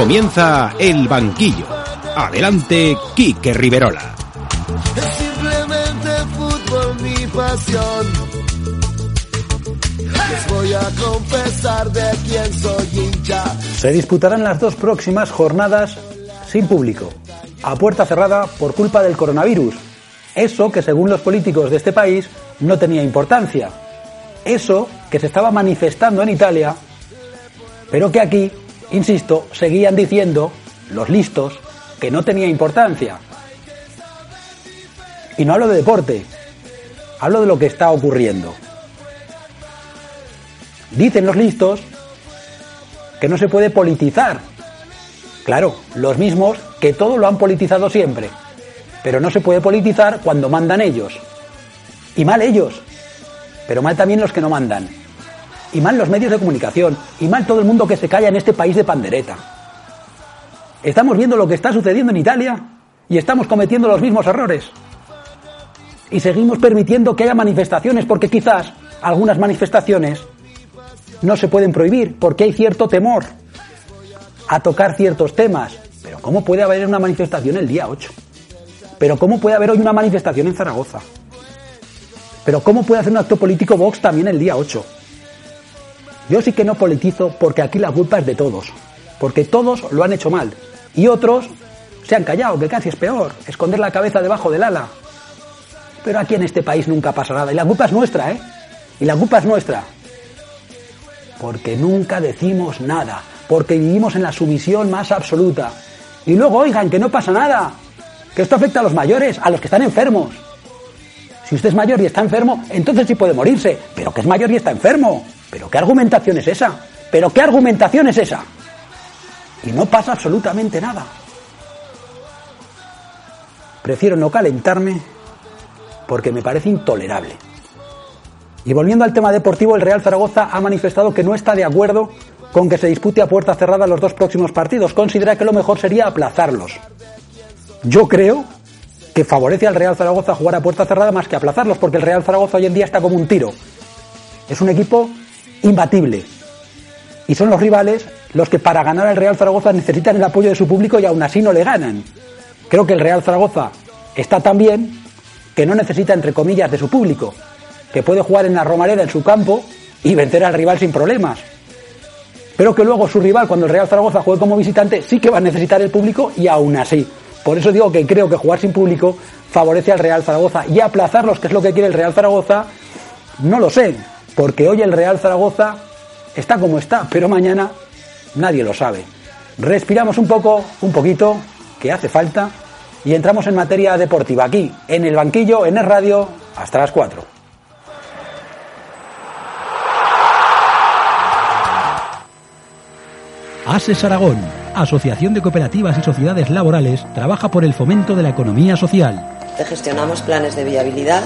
Comienza el banquillo. Adelante, Quique Riverola. Es simplemente fútbol mi pasión. Les voy a confesar de quién soy hincha. Se disputarán las dos próximas jornadas sin público, a puerta cerrada por culpa del coronavirus. Eso que según los políticos de este país no tenía importancia. Eso que se estaba manifestando en Italia, pero que aquí, insisto, seguían diciendo los listos que no tenía importancia. Y no hablo de deporte, hablo de lo que está ocurriendo. Dicen los listos que no se puede politizar. Claro, los mismos que todo lo han politizado siempre. Pero no se puede politizar cuando mandan ellos. Y mal ellos. Pero mal también los que no mandan. Y mal los medios de comunicación. Y mal todo el mundo que se calla en este país de pandereta. Estamos viendo lo que está sucediendo en Italia y estamos cometiendo los mismos errores. Y seguimos permitiendo que haya manifestaciones porque quizás algunas manifestaciones no se pueden prohibir porque hay cierto temor a tocar ciertos temas. Pero ¿cómo puede haber una manifestación el día 8? Pero ¿cómo puede haber hoy una manifestación en Zaragoza? Pero ¿cómo puede hacer un acto político Vox también el día 8? Yo sí que no politizo porque aquí la culpa es de todos. Porque todos lo han hecho mal. Y otros se han callado, que casi es peor. Esconder la cabeza debajo del ala. Pero aquí en este país nunca pasa nada. Y la culpa es nuestra, ¿eh? Y la culpa es nuestra. Porque nunca decimos nada. Porque vivimos en la sumisión más absoluta. Y luego, oigan, que no pasa nada. Que esto afecta a los mayores, a los que están enfermos. Si usted es mayor y está enfermo, entonces sí puede morirse. Pero que es mayor y está enfermo. ¿Pero qué argumentación es esa? ¿Pero qué argumentación es esa? Y no pasa absolutamente nada. Prefiero no calentarme porque me parece intolerable. Y volviendo al tema deportivo, el Real Zaragoza ha manifestado que no está de acuerdo con que se dispute a puerta cerrada los dos próximos partidos. Considera que lo mejor sería aplazarlos. Yo creo que favorece al Real Zaragoza jugar a puerta cerrada más que aplazarlos, porque el Real Zaragoza hoy en día está como un tiro. Es un equipo imbatible. Y son los rivales los que para ganar al Real Zaragoza necesitan el apoyo de su público y aún así no le ganan. Creo que el Real Zaragoza está tan bien que no necesita, entre comillas, de su público, que puede jugar en la Romareda en su campo y vencer al rival sin problemas. Pero que luego su rival, cuando el Real Zaragoza juegue como visitante, sí que va a necesitar el público y aún así. Por eso digo que creo que jugar sin público favorece al Real Zaragoza y aplazarlos, que es lo que quiere el Real Zaragoza, no lo sé, porque hoy el Real Zaragoza está como está, pero mañana nadie lo sabe. Respiramos un poco, un poquito, que hace falta, y entramos en materia deportiva aquí, en el banquillo, en el radio, hasta las 4. ASES Aragón, Asociación de Cooperativas y Sociedades Laborales, trabaja por el fomento de la economía social. Te gestionamos planes de viabilidad,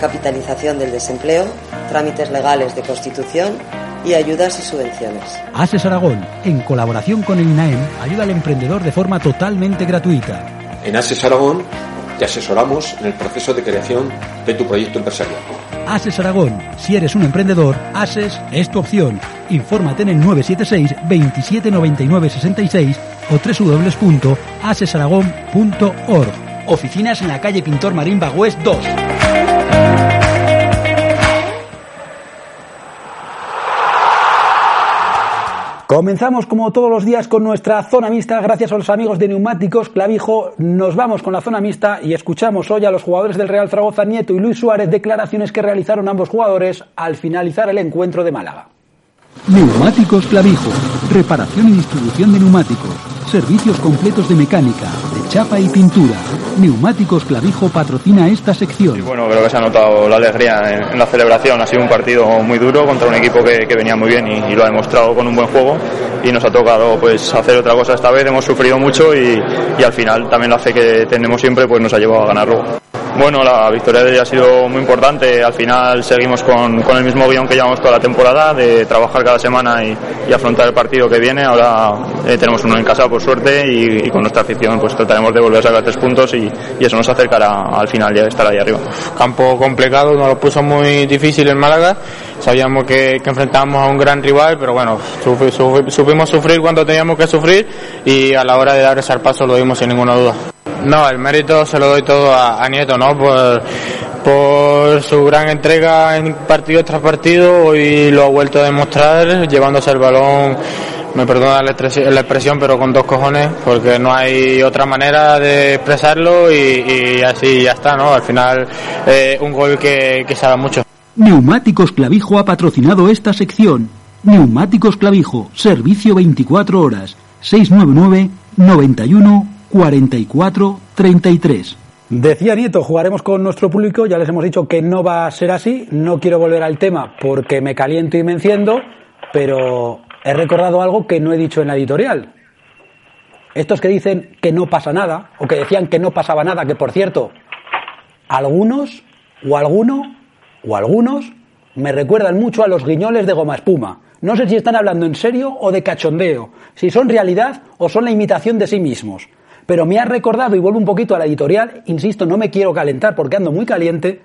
capitalización del desempleo, trámites legales de constitución y ayudas y subvenciones. ASES Aragón, en colaboración con el INAEM, ayuda al emprendedor de forma totalmente gratuita. En ASES Aragón te asesoramos en el proceso de creación de tu proyecto empresarial. ASES Aragón, si eres un emprendedor, ASES es tu opción. Infórmate en el 976 27 99 66 o www.asesaragón.org. Oficinas en la calle Pintor Marín Bagüés 2. Comenzamos como todos los días con nuestra zona mixta. Gracias a los amigos de Neumáticos Clavijo, nos vamos con la zona mixta y escuchamos hoy a los jugadores del Real Zaragoza, Nieto y Luis Suárez, declaraciones que realizaron ambos jugadores al finalizar el encuentro de Málaga. Neumáticos Clavijo. Reparación y distribución de neumáticos. Servicios completos de mecánica, de chapa y pintura. Neumáticos Clavijo patrocina esta sección. Y bueno, creo que se ha notado la alegría en, la celebración. Ha sido un partido muy duro contra un equipo que, venía muy bien y, lo ha demostrado con un buen juego. Y nos ha tocado pues hacer otra cosa esta vez. Hemos sufrido mucho y, al final también la fe que tenemos siempre pues nos ha llevado a ganar luego. Bueno, la victoria de ella ha sido muy importante. Al final seguimos con, con el mismo guion que llevamos toda la temporada, de trabajar cada semana y, y afrontar el partido que viene. Ahora eh, tenemos uno en casa, por suerte, y, y, con nuestra afición pues trataremos de volver a sacar tres puntos y, y eso nos acercará al final ya estar ahí arriba. Campo complicado, nos lo puso muy difícil en Málaga. Sabíamos que, que enfrentábamos a un gran rival, pero bueno, supimos sufrir cuando teníamos que sufrir y a la hora de dar ese paso lo dimos sin ninguna duda. No, el mérito se lo doy todo a, a Nieto, ¿no? Por, por su gran entrega en partido tras partido y lo ha vuelto a demostrar llevándose el balón me perdona la expresión, pero con dos cojones, porque no hay otra manera de expresarlo y, y así ya está, ¿no? Al final, eh, un gol que, que sabe mucho. Neumáticos Clavijo ha patrocinado esta sección. Neumáticos Clavijo, servicio 24 horas, 699 91 44 33. Decía Nieto, jugaremos con nuestro público, ya les hemos dicho que no va a ser así, no quiero volver al tema porque me caliento y me enciendo, pero he recordado algo que no he dicho en la editorial. Estos que dicen que no pasa nada, o que decían que no pasaba nada, que por cierto, algunos, o alguno, o algunos, me recuerdan mucho a los guiñoles de goma espuma. No sé si están hablando en serio o de cachondeo, si son realidad o son la imitación de sí mismos. Pero me ha recordado, y vuelvo un poquito a la editorial, insisto, no me quiero calentar porque ando muy caliente,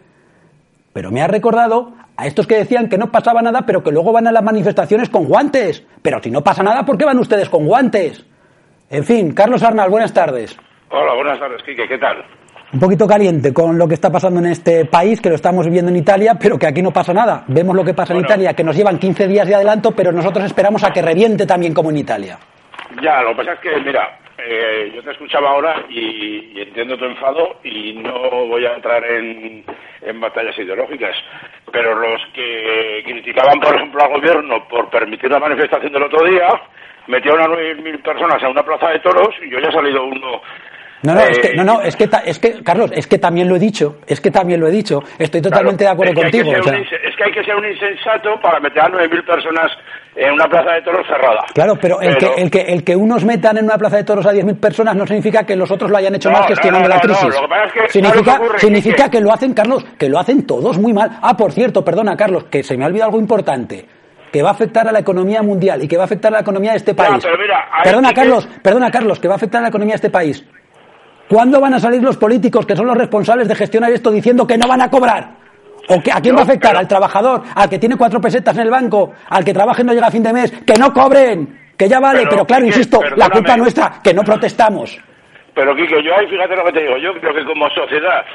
pero me ha recordado a estos que decían que no pasaba nada, pero que luego van a las manifestaciones con guantes. Pero si no pasa nada, ¿por qué van ustedes con guantes? En fin, Carlos Arnal, buenas tardes. Hola, buenas tardes, Quique, ¿qué tal? Un poquito caliente con lo que está pasando en este país, que lo estamos viviendo en Italia, pero que aquí no pasa nada. Vemos lo que pasa bueno, en Italia, que nos llevan 15 días de adelanto, pero nosotros esperamos a que reviente también como en Italia. Ya, lo que pasa es que, mira, eh, yo te escuchaba ahora y, y, entiendo tu enfado y no voy a entrar en, en, batallas ideológicas, pero los que criticaban, por ejemplo, al gobierno por permitir la manifestación del otro día, metieron a 9.000 personas a una plaza de toros y yo ya he salido uno no, no, eh, es que, no, no, es que, es que, Carlos, es que también lo he dicho, es que también lo he dicho, estoy totalmente claro, de acuerdo es que contigo. O sea. un, es que hay que ser un insensato para meter a 9.000 personas en una plaza de toros cerrada. Claro, pero, pero, El, que, el, que, el que unos metan en una plaza de toros a 10.000 personas no significa que los otros lo hayan hecho no, mal gestionando no, la crisis. lo que pasa es que, significa ocurre, significa que... que lo hacen, Carlos, que lo hacen todos muy mal. Ah, por cierto, perdona, Carlos, que se me ha olvidado algo importante que va a afectar a la economía mundial y que va a afectar a la economía de este país. Mira, perdona, que... Carlos, perdona, Carlos, que va a afectar a la economía de este país. ¿Cuándo van a salir los políticos que son los responsables de gestionar esto diciendo que no van a cobrar? ¿O que, a quién no, va a afectar? pero... ¿Al trabajador? ¿Al que tiene cuatro pesetas en el banco? ¿Al que trabaja y no llega a fin de mes? ¡Que no cobren! Que ya vale, pero, pero claro, Quique, insisto, la culpa nuestra, que no protestamos. Pero Quique, yo ahí fíjate lo que te digo, yo creo que como sociedad,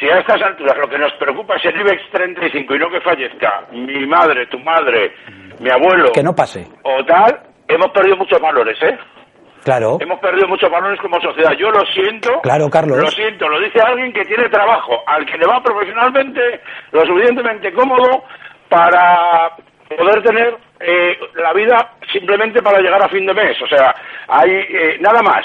si a estas alturas lo que nos preocupa es el IBEX 35 y no que fallezca mi madre, tu madre, mi abuelo... Que no pase. O tal, hemos perdido muchos valores, ¿eh? Claro. Hemos perdido muchos valores como sociedad. Yo lo siento. Claro, Carlos. Lo siento. Lo dice alguien que tiene trabajo, al que le va profesionalmente, lo suficientemente cómodo para poder tener eh, la vida simplemente para llegar a fin de mes. O sea, hay eh, nada más.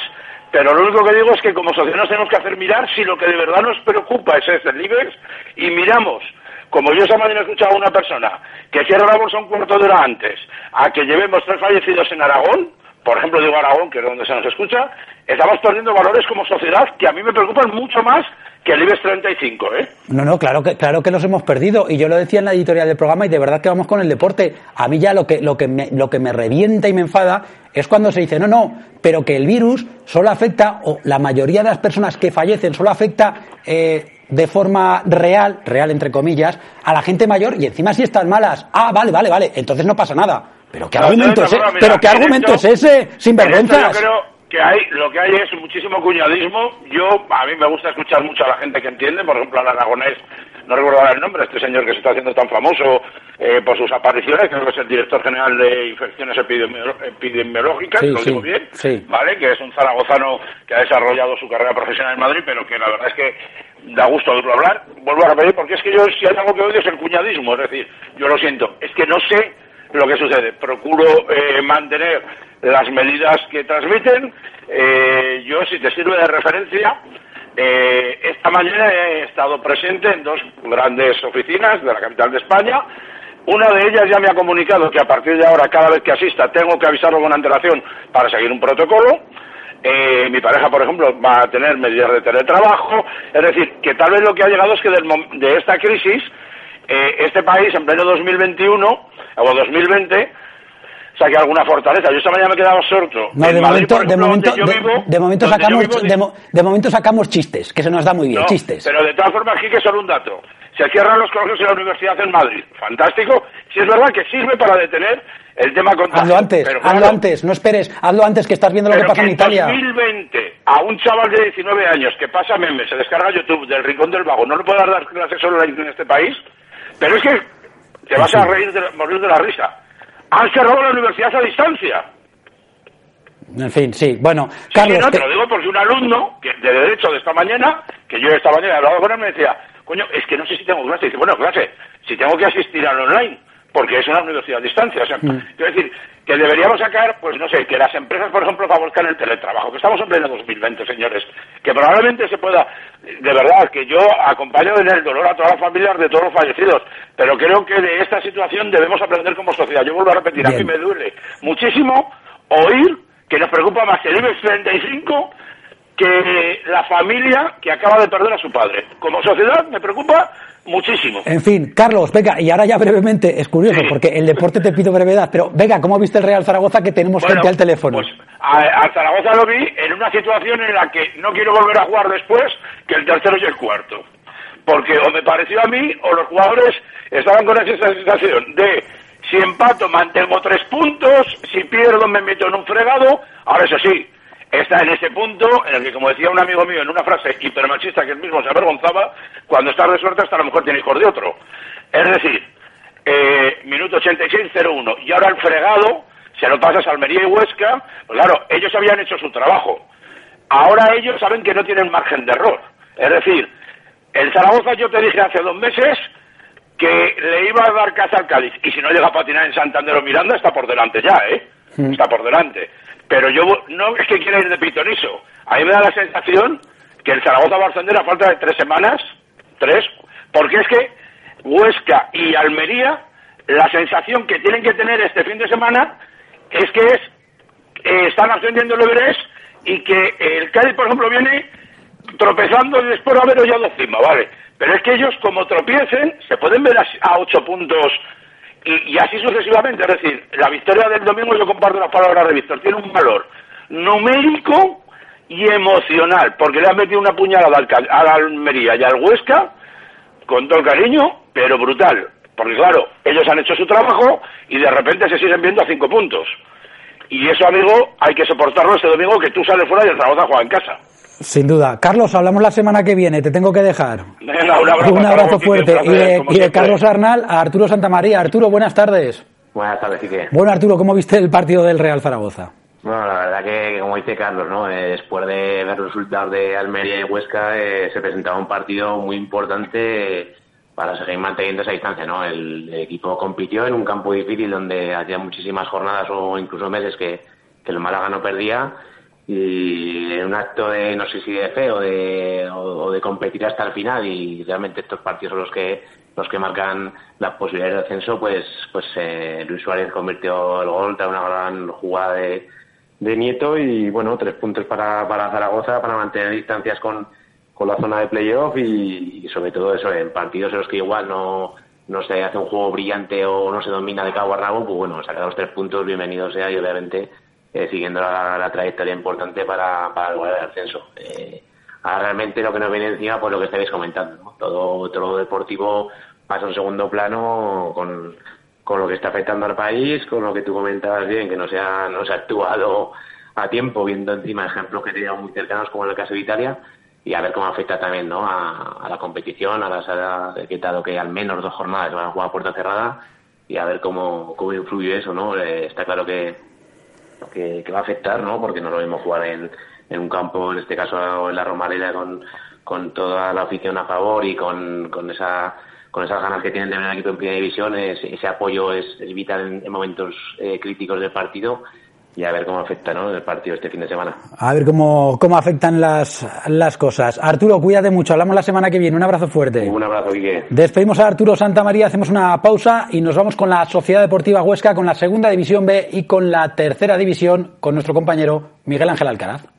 Pero lo único que digo es que como sociedad nos tenemos que hacer mirar si lo que de verdad nos preocupa es este IBEX y miramos como yo esa mañana he escuchado a una persona que cierra la bolsa un cuarto de hora antes a que llevemos tres fallecidos en Aragón, por ejemplo digo Aragón, que es donde se nos escucha, estamos perdiendo valores como sociedad que a mí me preocupan mucho más que el IBEX 35, ¿eh? No, no, claro que, claro que los hemos perdido. Y yo lo decía en la editorial del programa y de verdad que vamos con el deporte. A mí ya lo que, lo que, me, lo que me revienta y me enfada es cuando se dice, no, no, pero que el virus solo afecta, o la mayoría de las personas que fallecen solo afecta eh, de forma real, real entre comillas, a la gente mayor y encima si están malas. Ah, vale, vale, vale, entonces no pasa nada. Pero ¿qué No, argumento, es, e- mira, pero qué en argumento esto- es ese? Sin En esto vergüenzas. Yo creo que hay, lo que hay es muchísimo cuñadismo. Yo, a mí me gusta escuchar mucho a la gente que entiende, por ejemplo, al aragonés, no recuerdo el nombre, este señor que se está haciendo tan famoso eh, por sus apariciones, creo que es el director general de infecciones epidemiológicas, Sí, lo sí, digo bien, sí. ¿vale? Que es un zaragozano que ha desarrollado su carrera profesional en Madrid, pero que la verdad es que da gusto oírlo hablar. Vuelvo a repetir, porque es que yo, si hay algo que odio es el cuñadismo, es decir, yo lo siento, es que no sé lo que sucede. Procuro eh, mantener las medidas que transmiten. Eh, yo, si te sirve de referencia, eh, esta mañana he estado presente en dos grandes oficinas de la capital de España. Una de ellas ya me ha comunicado que a partir de ahora, cada vez que asista, tengo que avisarlo con antelación para seguir un protocolo. eh, mi pareja, por ejemplo, va a tener medidas de teletrabajo. Es decir, que tal vez lo que ha llegado es que del de esta crisis, eh, este país en pleno 2021 o 2020 saque alguna fortaleza. Yo esta mañana me he quedado absorto. No, de, momento, de, momento, de, momento sacamos, de, momento sacamos chistes, que se nos da muy bien, chistes. Pero de todas formas, aquí que solo un dato. Se cierran los colegios en la universidad en Madrid. Fantástico. Si es verdad que sirve para detener el tema contagio. Hazlo antes, hazlo antes, no esperes, hazlo antes que estás viendo lo que pasa en Italia. En 2020, a un chaval de 19 años que pasa memes, se descarga YouTube del Rincón del Vago, no le puedo dar clases online en este país, pero es que te vas a reír de, morir de la risa han cerrado la universidad a distancia. En fin, sí. Bueno, Carlos. Sí, no, te lo digo porque un alumno que, de Derecho de esta mañana, que yo esta mañana he hablado con él, me decía, coño, es que no sé si tengo clase. Y dice, bueno, clase, si tengo que asistir al online, porque es una universidad a distancia. O sea, mm. quiero decir, que deberíamos sacar, pues no sé, que las empresas, por ejemplo, favorezcan el teletrabajo, que estamos en pleno 2020, señores, que probablemente se pueda, de verdad, que yo acompaño en el dolor a todas las familias de todos los fallecidos, pero creo que de esta situación debemos aprender como sociedad. Yo vuelvo a repetir, a mí me duele muchísimo oír que nos preocupa más el IBEX 35 que la familia que acaba de perder a su padre. Como sociedad me preocupa muchísimo. En fin, Carlos, venga, y ahora ya brevemente, es curioso, porque el deporte te pido brevedad, pero venga, ¿cómo viste el Real Zaragoza que tenemos gente al teléfono? Pues al Zaragoza lo vi en una situación en la que no quiero volver a jugar después que el tercero y el cuarto. Porque o me pareció a mí, o los jugadores estaban con esa sensación de si empato mantengo tres puntos, si pierdo me meto en un fregado, ahora eso sí, está en ese punto en el que, como decía un amigo mío en una frase hipermachista que él mismo se avergonzaba, cuando estás de suerte hasta a lo mejor tiene hijos de otro. Es decir, eh, minuto 86-01, y ahora el fregado se lo pasas a Almería y Huesca, pues claro, ellos habían hecho su trabajo. Ahora ellos saben que no tienen margen de error. Es decir, el Zaragoza yo te dije hace dos meses que le iba a dar casa al Cádiz, y si no llega a patinar en Santander o Miranda, está por delante ya, ¿eh? Está por delante. Pero yo no es que quiera ir de pitoniso. A mí me da la sensación que el Zaragoza va a ascender a falta de tres semanas, tres, porque es que Huesca y Almería, la sensación que tienen que tener este fin de semana es que es eh, están ascendiendo el Everest y que el Cádiz, por ejemplo, viene tropezando y después haber hollado encima, ¿vale? Pero es que ellos, como tropiecen, se pueden ver a ocho puntos y, así sucesivamente. Es decir, la victoria del domingo, yo comparto las palabras de Víctor, tiene un valor numérico y emocional, porque le han metido una puñalada al, Almería y al Huesca, con todo el cariño, pero brutal. Porque claro, ellos han hecho su trabajo y de repente se siguen viendo a cinco puntos. Y eso, amigo, hay que soportarlo este domingo que tú sales fuera y el Zaragoza juega en casa. Sin duda. Carlos, hablamos la semana que viene, te tengo que dejar. un abrazo, fuerte. y de, Carlos Arnal a Arturo Santamaría. Arturo, buenas tardes. Buenas tardes, que. Bueno, Arturo, ¿cómo viste el partido del Real Zaragoza? Bueno, la verdad que, como dice Carlos, ¿no? Eh, después de ver los resultados de Almería y Huesca, eh, se presentaba un partido muy importante para seguir manteniendo esa distancia, ¿no? El, equipo compitió en un campo difícil donde hacía muchísimas jornadas o incluso meses que, que el Málaga no perdía y en un acto de no sé si de fe o de, o, de competir hasta el final y realmente estos partidos son los que los que marcan las posibilidades de ascenso pues pues eh, Luis Suárez convirtió el gol da una gran jugada de, Nieto y bueno tres puntos para, para Zaragoza para mantener distancias con, con la zona de playoff y, sobre todo eso en partidos en los que igual no no se hace un juego brillante o no se domina de cabo a rabo pues bueno sacar los tres puntos bienvenido sea y obviamente eh, siguiendo la, trayectoria importante para, para lograr el ascenso. Eh, ahora realmente lo que nos viene encima, pues lo que estáis comentando, todo, todo lo deportivo pasa a un segundo plano con, con lo que está afectando al país, con lo que tú comentabas bien, que no se ha, no se ha actuado a tiempo, viendo encima ejemplos que teníamos muy cercanos como en el caso de Italia, y a ver cómo afecta también ¿no? a, la competición, a la sala dado que al menos dos jornadas van a jugar a puerta cerrada, y a ver cómo, cómo influye eso, ¿no? Eh, está claro que, que, va a afectar, ¿no? Porque no lo mismo jugar en, en un campo, en este caso en la Romareda, con, toda la afición a favor y con, con esa con esas ganas que tienen de ver el equipo en primera división, ese apoyo es, vital en, momentos eh, críticos del partido y a ver cómo afecta ¿no? el partido este fin de semana. A ver cómo, cómo afectan las, las cosas. Arturo, cuídate mucho. Hablamos la semana que viene. Un abrazo fuerte. Un abrazo, Quique. Despedimos a Arturo Santa María, hacemos una pausa y nos vamos con la Sociedad Deportiva Huesca, con la Segunda División B y con la Tercera División, con nuestro compañero Miguel Ángel Alcaraz.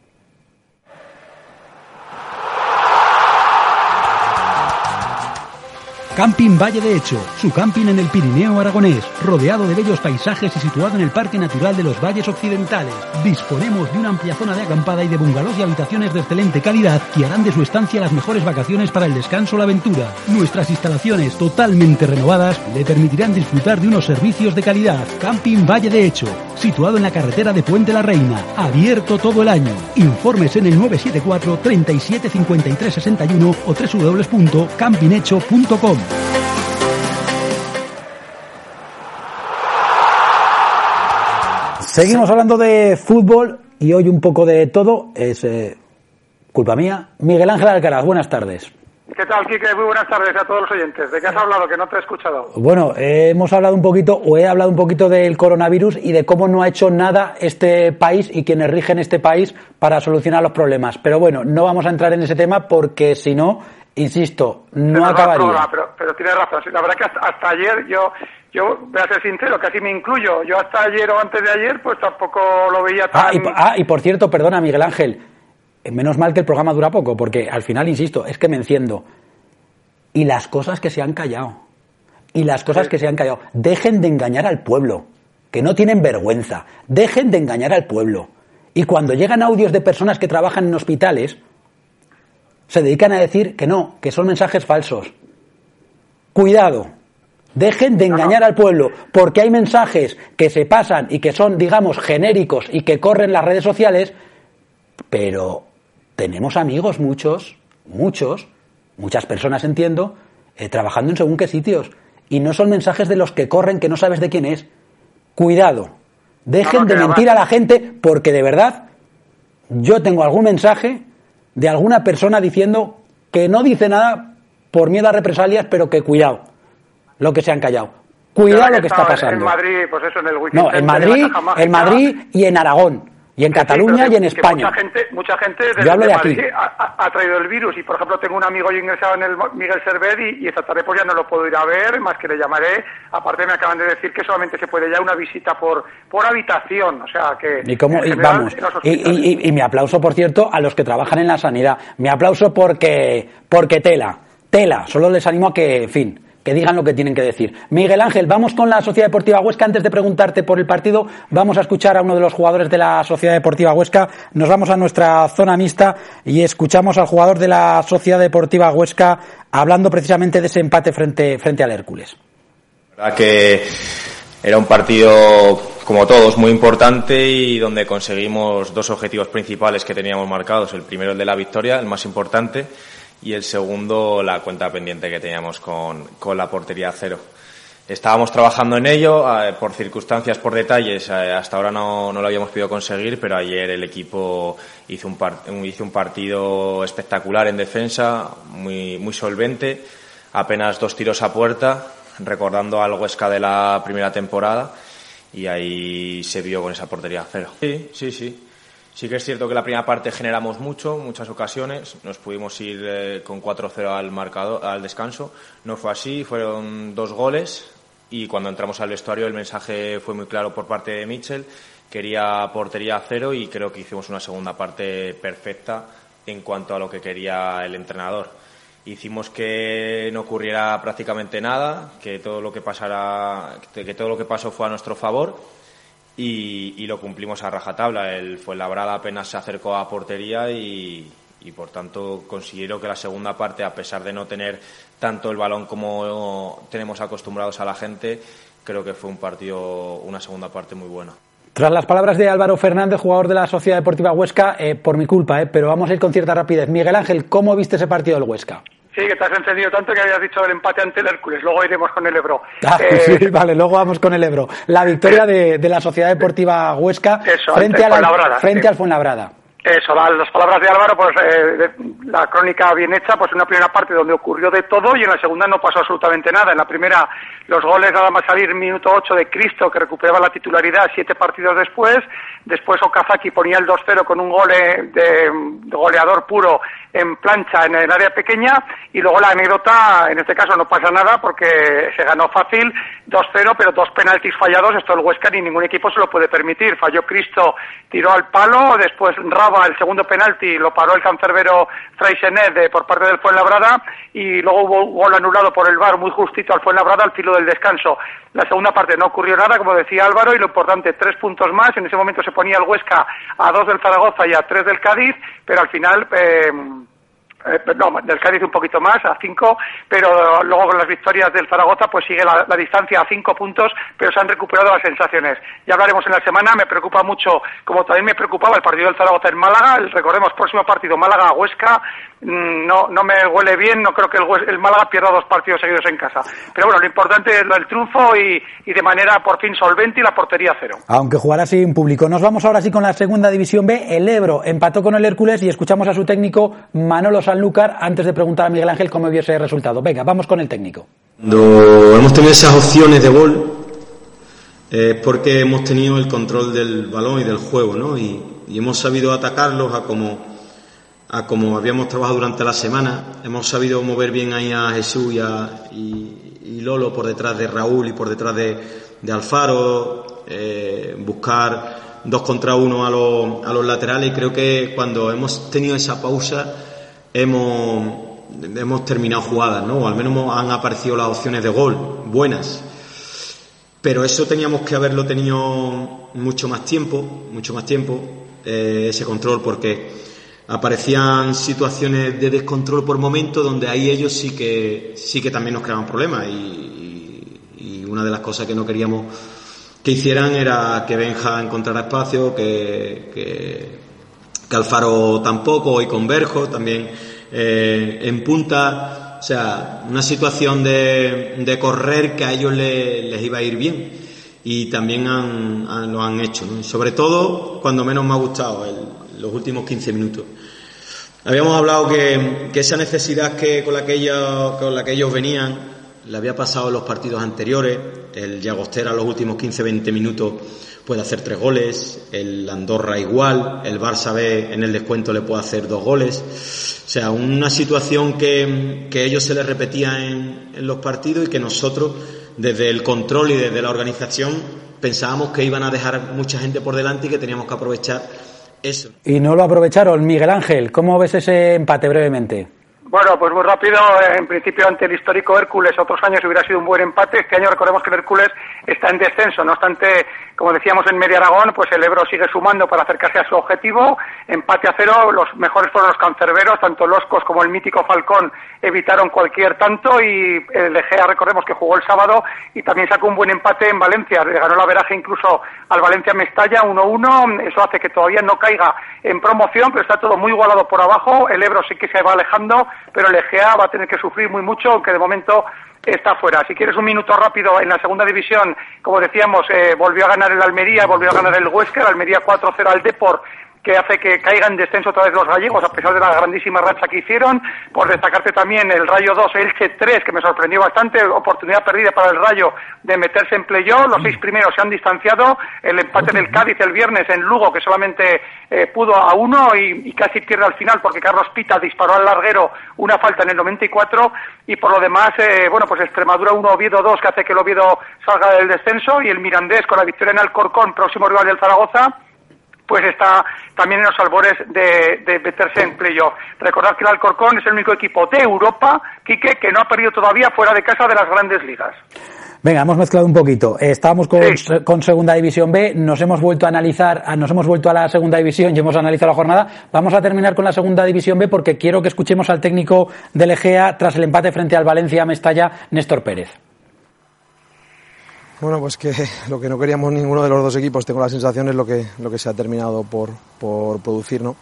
Camping Valle de Hecho, su camping en el Pirineo Aragonés, rodeado de bellos paisajes y situado en el Parque Natural de los Valles Occidentales. Disponemos de una amplia zona de acampada y de bungalows y habitaciones de excelente calidad que harán de su estancia las mejores vacaciones para el descanso o la aventura. Nuestras instalaciones totalmente renovadas le permitirán disfrutar de unos servicios de calidad. Camping Valle de Hecho, situado en la carretera de Puente la Reina, abierto todo el año. Informes en el 974 37 53 61 o www.campinghecho.com. Seguimos hablando de fútbol y hoy un poco de todo. Es eh, culpa mía. Miguel Ángel Alcaraz, buenas tardes. ¿Qué tal, Quique? Muy buenas tardes a todos los oyentes. ¿De qué has hablado? Que no te he escuchado. Bueno, eh, hemos hablado un poquito, o he hablado un poquito del coronavirus y de cómo no ha hecho nada este país y quienes rigen este país para solucionar los problemas. Pero bueno, no vamos a entrar en ese tema porque si no, insisto, no Pero acabaría. Pero, pero tienes razón. La verdad que hasta, hasta ayer yo, yo voy a ser sincero, casi me incluyo. Yo hasta ayer o antes de ayer, pues tampoco lo veía tan... Ah y, ah, y por cierto, perdona, Miguel Ángel, eh, menos mal que el programa dura poco, porque al final, insisto, es que me enciendo. Y las cosas que se han callado. Y las cosas que se han callado. Dejen de engañar al pueblo, que no tienen vergüenza. Dejen de engañar al pueblo. Y cuando llegan audios de personas que trabajan en hospitales, se dedican a decir que no, que son mensajes falsos. Cuidado. Dejen de engañar al pueblo, porque hay mensajes que se pasan y que son, digamos, genéricos y que corren las redes sociales, pero tenemos amigos, muchos, muchos, muchas personas entiendo, eh, trabajando en según qué sitios. Y no son mensajes de los que corren que no sabes de quién es. Cuidado. Dejen No, no, de mentir a la gente porque de verdad yo tengo algún mensaje de alguna persona diciendo que no dice nada por miedo a represalias, pero que cuidado lo que se han callado. Cuidado lo que está pasando. En Madrid, pues eso, en el No, en Madrid, en Madrid y en Aragón. Y en Que sí, Cataluña y en España. Mucha gente, mucha gente Yo hablo de aquí. Madrid ha, ha- ha traído el virus y, por ejemplo, tengo un amigo yo ingresado en el Miguel Servet y, y esta tarde pues ya no lo puedo ir a ver, más que le llamaré. Aparte me acaban de decir que solamente se puede ya una visita por por habitación, o sea que... Y, cómo, y vamos, y, y- y- y mi aplauso, por cierto, a los que trabajan en la sanidad. Mi aplauso porque, porque tela, tela. Solo les animo a que, en fin, que digan lo que tienen que decir. Miguel Ángel, vamos con la Sociedad Deportiva Huesca. Antes de preguntarte por el partido, vamos a escuchar a uno de los jugadores de la Sociedad Deportiva Huesca. Nos vamos a nuestra zona mixta y escuchamos al jugador de la Sociedad Deportiva Huesca hablando precisamente de ese empate frente, frente al Hércules. verdad que era un partido, como todos, muy importante y donde conseguimos dos objetivos principales que teníamos marcados. El primero, el de la victoria, el más importante, y el segundo, la cuenta pendiente que teníamos con, con la portería cero. Estábamos trabajando en ello, eh, por circunstancias, por detalles, eh, hasta ahora no, no lo habíamos podido conseguir, pero ayer el equipo hizo un, partido espectacular en defensa, muy, muy solvente, apenas dos tiros a puerta, recordando al Huesca de la primera temporada, y ahí se vio con esa portería cero. Sí, sí, sí. Sí que es cierto que la primera parte generamos mucho, muchas ocasiones. Nos pudimos ir eh, con 4-0 al marcador, al descanso. No fue así, fueron dos goles y cuando entramos al vestuario el mensaje fue muy claro por parte de Mitchell. Quería portería a cero y creo que hicimos una segunda parte perfecta en cuanto a lo que quería el entrenador. Hicimos que no ocurriera prácticamente nada, que todo lo que pasara, que todo lo que pasó fue a nuestro favor y, lo cumplimos a rajatabla. El Fuenlabrada apenas se acercó a portería y, y, por tanto considero que la segunda parte, a pesar de no tener tanto el balón como tenemos acostumbrados a la gente, creo que fue un partido, una segunda parte muy buena. Tras las palabras de Álvaro Fernández, jugador de la Sociedad Deportiva Huesca, eh, por mi culpa, eh, pero vamos a ir con cierta rapidez. Miguel Ángel, ¿cómo viste ese partido del Huesca? Sí, que te has encendido tanto que habías dicho el empate ante el Hércules. Luego iremos con el Ebro. Ah, Eh, sí, vale, luego vamos con el Ebro. La victoria de, de la Sociedad Deportiva Huesca Eso, frente, a la- frente sí. al Fuenlabrada. Eso, la- las palabras de Álvaro, pues eh, la crónica bien hecha, pues una primera parte donde ocurrió de todo y en la segunda no pasó absolutamente nada. En la primera, los goles nada más salir minuto 8 de Cristo, que recuperaba la titularidad siete partidos después. Después Okazaki ponía el 2-0 con un gol de, de goleador puro en plancha en el área pequeña. Y luego la anécdota, en este caso no pasa nada porque se ganó fácil 2-0, pero dos penaltis fallados. Esto el Huesca ni ningún equipo se lo puede permitir. Falló Cristo, tiró al palo, después Raba El segundo penalti lo paró el cancerbero Freixenet por parte del Fuenlabrada y luego hubo un gol anulado por el VAR muy justito al Fuenlabrada al filo del descanso. La segunda parte no ocurrió nada, como decía Álvaro, y lo importante, tres puntos más. En ese momento se ponía el Huesca a dos del Zaragoza y a tres del Cádiz, pero al final... Eh, eh, no, del Cádiz un poquito más, a cinco, pero luego con las victorias del Zaragoza pues sigue la, distancia a cinco puntos, pero se han recuperado las sensaciones. Ya hablaremos en la semana, me preocupa mucho, como también me preocupaba el partido del Zaragoza en Málaga, recordemos, próximo partido Málaga-Huesca, mm, no, no me huele bien, no creo que el, el, Málaga pierda dos partidos seguidos en casa. Pero bueno, lo importante es el triunfo y, y de manera por fin solvente y la portería cero. Aunque jugará sin público. Nos vamos ahora sí con la segunda división B, el Ebro empató con el Hércules y escuchamos a su técnico Manolo Sanlúcar antes de preguntar a Miguel Ángel cómo hubiese resultado. Venga, vamos con el técnico. Cuando hemos tenido esas opciones de gol es porque hemos tenido el control del balón y del juego, ¿no? Y, hemos sabido atacarlos a como, a como habíamos trabajado durante la semana. Hemos sabido mover bien ahí a Jesús y, a, y, Lolo por detrás de Raúl y por detrás de, de Alfaro, eh, buscar dos contra uno a los, a los laterales y creo que cuando hemos tenido esa pausa hemos, hemos terminado jugadas, ¿no? O al menos han aparecido las opciones de gol, buenas. Pero eso teníamos que haberlo tenido mucho más tiempo, mucho más tiempo, eh, ese control, porque aparecían situaciones de descontrol por momento donde ahí ellos sí que, sí que también nos creaban problemas y, una de las cosas que no queríamos que hicieran era que Benja encontrara espacio, que, que, que Alfaro tampoco, y Converjo también eh, en punta, o sea, una situación de, de correr que a ellos les iba a ir bien. Y también han, lo han hecho, sobre todo cuando menos me ha gustado, los últimos 15 minutos. Habíamos hablado que, que esa necesidad que con la que ellos, con la que ellos venían le había pasado en los partidos anteriores, el Llagostera los últimos 15-20 minutos puede hacer tres goles, el Andorra igual, el Barça B en el descuento le puede hacer dos goles. O sea, una situación que, que ellos se les repetía en, en los partidos y que nosotros, desde el control y desde la organización, pensábamos que iban a dejar mucha gente por delante y que teníamos que aprovechar eso. Y no lo aprovecharon. Miguel Ángel, ¿cómo ves ese empate brevemente? Bueno, pues muy rápido. En principio, ante el histórico Hércules, otros años hubiera sido un buen empate. Este año recordemos que el Hércules está en descenso. No obstante, como decíamos en Media Aragón, pues el Ebro sigue sumando para acercarse a su objetivo. Empate a cero. Los mejores fueron los cancerberos. Tanto Loscos como el mítico Falcón evitaron cualquier tanto. Y el Egea, recordemos que jugó el sábado y también sacó un buen empate en Valencia. Le ganó la veraje incluso al Valencia Mestalla 1-1. Eso hace que todavía no caiga en promoción, pero está todo muy igualado por abajo. El Ebro sí que se va alejando pero el Egea va a tener que sufrir muy mucho, aunque de momento está fuera. Si quieres un minuto rápido, en la segunda división, como decíamos, eh, volvió a ganar el Almería, volvió a ganar el Huesca, el Almería 4-0 al Deport, que hace que caigan en descenso otra vez los gallegos, a pesar de la grandísima racha que hicieron. Por destacarte también el Rayo 2, Elche 3, que me sorprendió bastante, oportunidad perdida para el Rayo de meterse en playoff. Los seis primeros se han distanciado. El empate del Cádiz el viernes en Lugo, que solamente eh, pudo a uno y, casi pierde al final porque Carlos Pita disparó al larguero una falta en el 94. Y por lo demás, eh, bueno, pues Extremadura 1, Oviedo 2, que hace que el Oviedo salga del descenso. Y el Mirandés con la victoria en Alcorcón, próximo rival del Zaragoza pues está también en los albores de, de meterse en playoff. Recordad que el Alcorcón es el único equipo de Europa, Quique, que no ha perdido todavía fuera de casa de las grandes ligas. Venga, hemos mezclado un poquito. Estábamos con, con, Segunda División B, nos hemos vuelto a analizar, nos hemos vuelto a la Segunda División y hemos analizado la jornada. Vamos a terminar con la Segunda División B porque quiero que escuchemos al técnico del Egea tras el empate frente al Valencia Mestalla, Néstor Pérez. Bueno, pues que lo que no queríamos ninguno de los dos equipos, tengo la sensación, es lo que, lo que se ha terminado por, por producir, ¿no?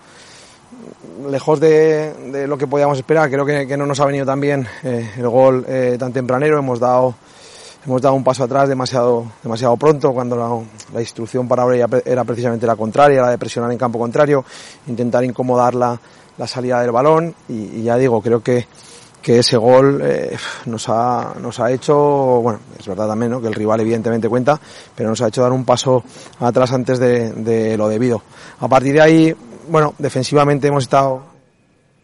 Lejos de, lo que podíamos esperar, creo que, no nos ha venido tan bien eh, el gol eh, tan tempranero, hemos dado, hemos dado un paso atrás demasiado, demasiado pronto, cuando la, la instrucción para ahora era precisamente la contraria, la de presionar en campo contrario, intentar incomodar la, salida del balón y ya digo, creo que que ese gol eh, nos, ha, nos ha hecho, bueno, es verdad también ¿no? que el rival evidentemente cuenta, pero nos ha hecho dar un paso atrás antes de, de lo debido. A partir de ahí, bueno, defensivamente hemos estado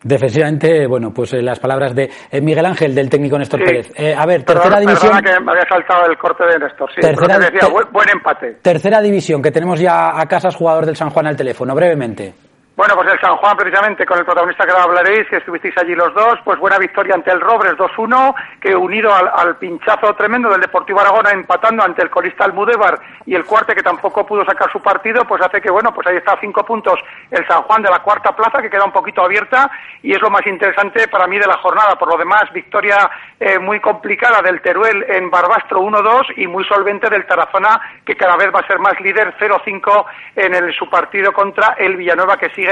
Defensivamente, bueno, pues eh, las palabras de eh, Miguel Ángel, del técnico Néstor Pérez. Eh, a ver, tercera división. Perdona que me había saltado el corte de Néstor, sí. Tercera, decía, buen, buen, empate. Tercera división, que tenemos ya a Casas, jugador del San Juan al teléfono, brevemente. Bueno, pues el San Juan, precisamente, con el protagonista que ahora hablaréis, que estuvisteis allí los dos, pues buena victoria ante el Robres 2-1, que unido al, pinchazo tremendo del Deportivo Aragona, empatando ante el colista Almudévar y el cuarte, que tampoco pudo sacar su partido, pues hace que, bueno, pues ahí está a cinco puntos el San Juan de la cuarta plaza, que queda un poquito abierta, y es lo más interesante para mí de la jornada. Por lo demás, victoria eh, muy complicada del Teruel en Barbastro 1-2 y muy solvente del Tarazona, que cada vez va a ser más líder 0-5 en el, su partido contra el Villanueva, que sigue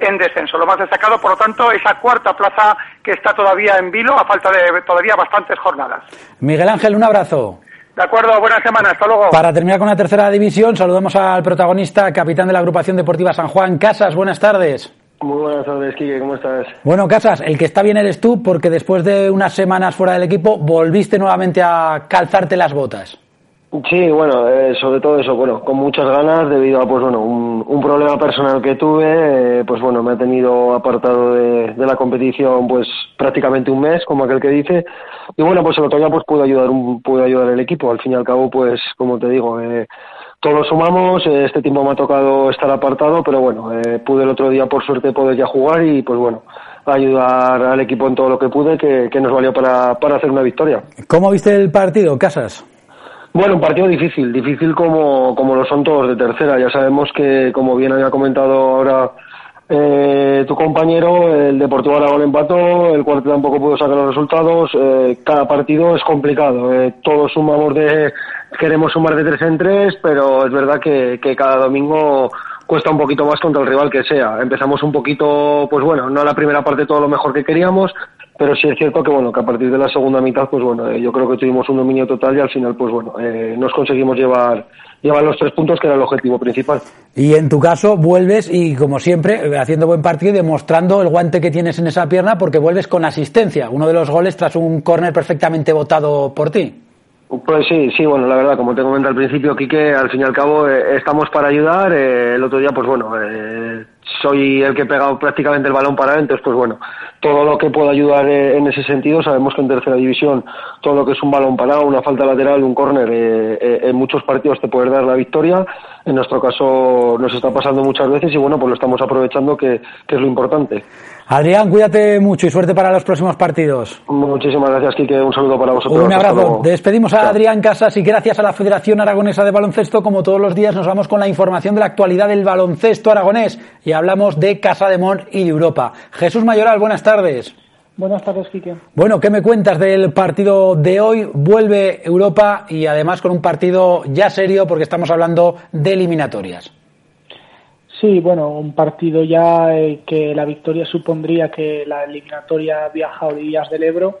en descenso. Lo más destacado, por lo tanto, esa cuarta plaza que está todavía en vilo a falta de todavía bastantes jornadas. Miguel Ángel, un abrazo. De acuerdo, buena semana, hasta luego. Para terminar con la tercera división, saludamos al protagonista, capitán de la agrupación deportiva San Juan, Casas, buenas tardes. Muy buenas tardes, Quique, ¿cómo estás? Bueno, Casas, el que está bien eres tú porque después de unas semanas fuera del equipo volviste nuevamente a calzarte las botas. Sí, bueno, eh, sobre todo eso, bueno, con muchas ganas debido a, pues bueno, un, problema personal que tuve, eh, pues bueno, me ha tenido apartado de, de, la competición pues prácticamente un mes, como aquel que dice, y bueno, pues el otro día pues pude ayudar, un, pude ayudar el equipo, al fin y al cabo pues, como te digo, eh, todos sumamos, eh, este tiempo me ha tocado estar apartado, pero bueno, eh, pude el otro día por suerte poder ya jugar y pues bueno, ayudar al equipo en todo lo que pude, que, que nos valió para, para hacer una victoria. ¿Cómo viste el partido, Casas? Bueno, un partido difícil, difícil como, como lo son todos de tercera. Ya sabemos que, como bien había comentado ahora eh, tu compañero, el Deportivo Aragón empató, el cuarto tampoco pudo sacar los resultados. Eh, cada partido es complicado. Eh, todos sumamos de, queremos sumar de tres en tres, pero es verdad que, que cada domingo cuesta un poquito más contra el rival que sea. Empezamos un poquito, pues bueno, no la primera parte todo lo mejor que queríamos, pero sí es cierto que bueno que a partir de la segunda mitad pues bueno eh, yo creo que tuvimos un dominio total y al final pues bueno eh, nos conseguimos llevar llevar los tres puntos que era el objetivo principal. Y en tu caso vuelves y como siempre eh, haciendo buen partido y demostrando el guante que tienes en esa pierna porque vuelves con asistencia. Uno de los goles tras un córner perfectamente votado por ti. Pues sí, sí, bueno, la verdad, como te comenté al principio, Quique, al fin y al cabo estamos para ayudar. el otro día, pues bueno, soy el que he pegado prácticamente el balón para él, entonces pues bueno, todo lo que pueda ayudar eh, en ese sentido, sabemos que en tercera división todo lo que es un balón parado, una falta lateral, un córner, eh, eh, en muchos partidos te puede dar la victoria, en nuestro caso nos está pasando muchas veces y bueno, pues lo estamos aprovechando que, que es lo importante. Adrián, cuídate mucho y suerte para los próximos partidos. Muchísimas gracias, Kike. Un saludo para vosotros. Un abrazo. Despedimos a Adrián Casas y gracias a la Federación Aragonesa de Baloncesto, como todos los días, nos vamos con la información de la actualidad del baloncesto aragonés y hablamos de Casa de Mon y de Europa. Jesús Mayoral, buenas tardes. Buenas tardes, Kike. Bueno, ¿qué me cuentas del partido de hoy? Vuelve Europa y además con un partido ya serio porque estamos hablando de eliminatorias. Sí, bueno, un partido ya eh, que la victoria supondría que la eliminatoria viaja a orillas del Ebro.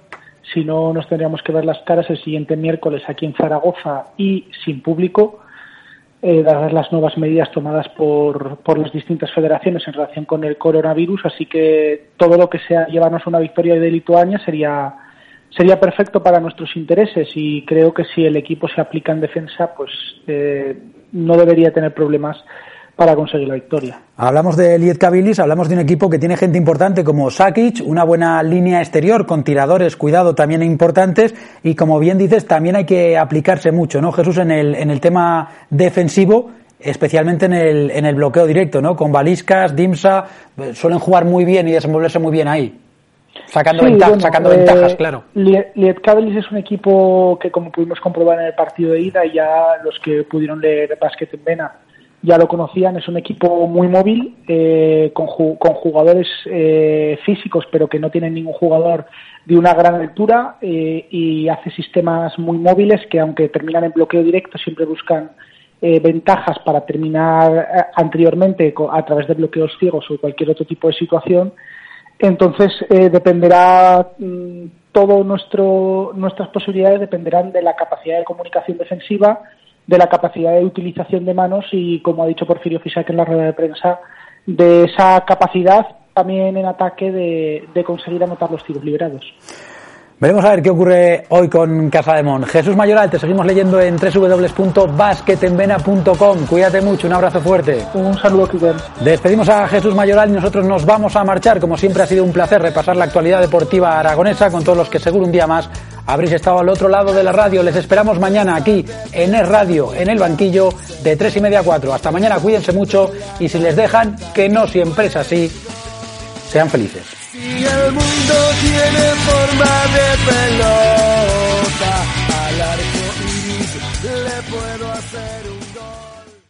Si no, nos tendríamos que ver las caras el siguiente miércoles aquí en Zaragoza y sin público, eh, dadas las nuevas medidas tomadas por, por las distintas federaciones en relación con el coronavirus. Así que todo lo que sea llevarnos una victoria de Lituania sería, sería perfecto para nuestros intereses y creo que si el equipo se aplica en defensa, pues eh, no debería tener problemas para conseguir la victoria. Hablamos de Liet Kabilis, hablamos de un equipo que tiene gente importante como Sakic, una buena línea exterior con tiradores, cuidado, también importantes y como bien dices, también hay que aplicarse mucho, ¿no? Jesús, en el, en el tema defensivo, especialmente en el, en el bloqueo directo, ¿no? Con Baliscas, Dimsa, eh, suelen jugar muy bien y desenvolverse muy bien ahí. Sacando, sacando ventajas, eh, claro. Liet es un equipo que, como pudimos comprobar en el partido de ida, ya los que pudieron leer básquet en Vena, ya lo conocían, es un equipo muy móvil, eh, con, con, jugadores eh, físicos, pero que no tienen ningún jugador de una gran altura eh, y hace sistemas muy móviles que, aunque terminan en bloqueo directo, siempre buscan ventajas para terminar anteriormente a través de bloqueos ciegos o cualquier otro tipo de situación. Entonces, dependerá mm, todo nuestro nuestras posibilidades dependerán de la capacidad de comunicación defensiva de la capacidad de utilización de manos y, como ha dicho Porfirio Fisac en la rueda de prensa, de esa capacidad también en ataque de, de conseguir anotar los tiros liberados. Veremos a ver qué ocurre hoy con Casa de Mon. Jesús Mayoral, te seguimos leyendo en www.basquetenvena.com. Cuídate mucho, un abrazo fuerte. Un saludo. Despedimos a Jesús Mayoral y nosotros nos vamos a marchar. Como siempre ha sido un placer repasar la actualidad deportiva aragonesa con todos los que seguro un día más habréis estado al otro lado de la radio. Les esperamos mañana aquí en Es Radio, en el banquillo, de tres y media a cuatro. Hasta mañana, cuídense mucho y si les dejan, que no siempre es así, sean felices. Si el mundo tiene forma de pelota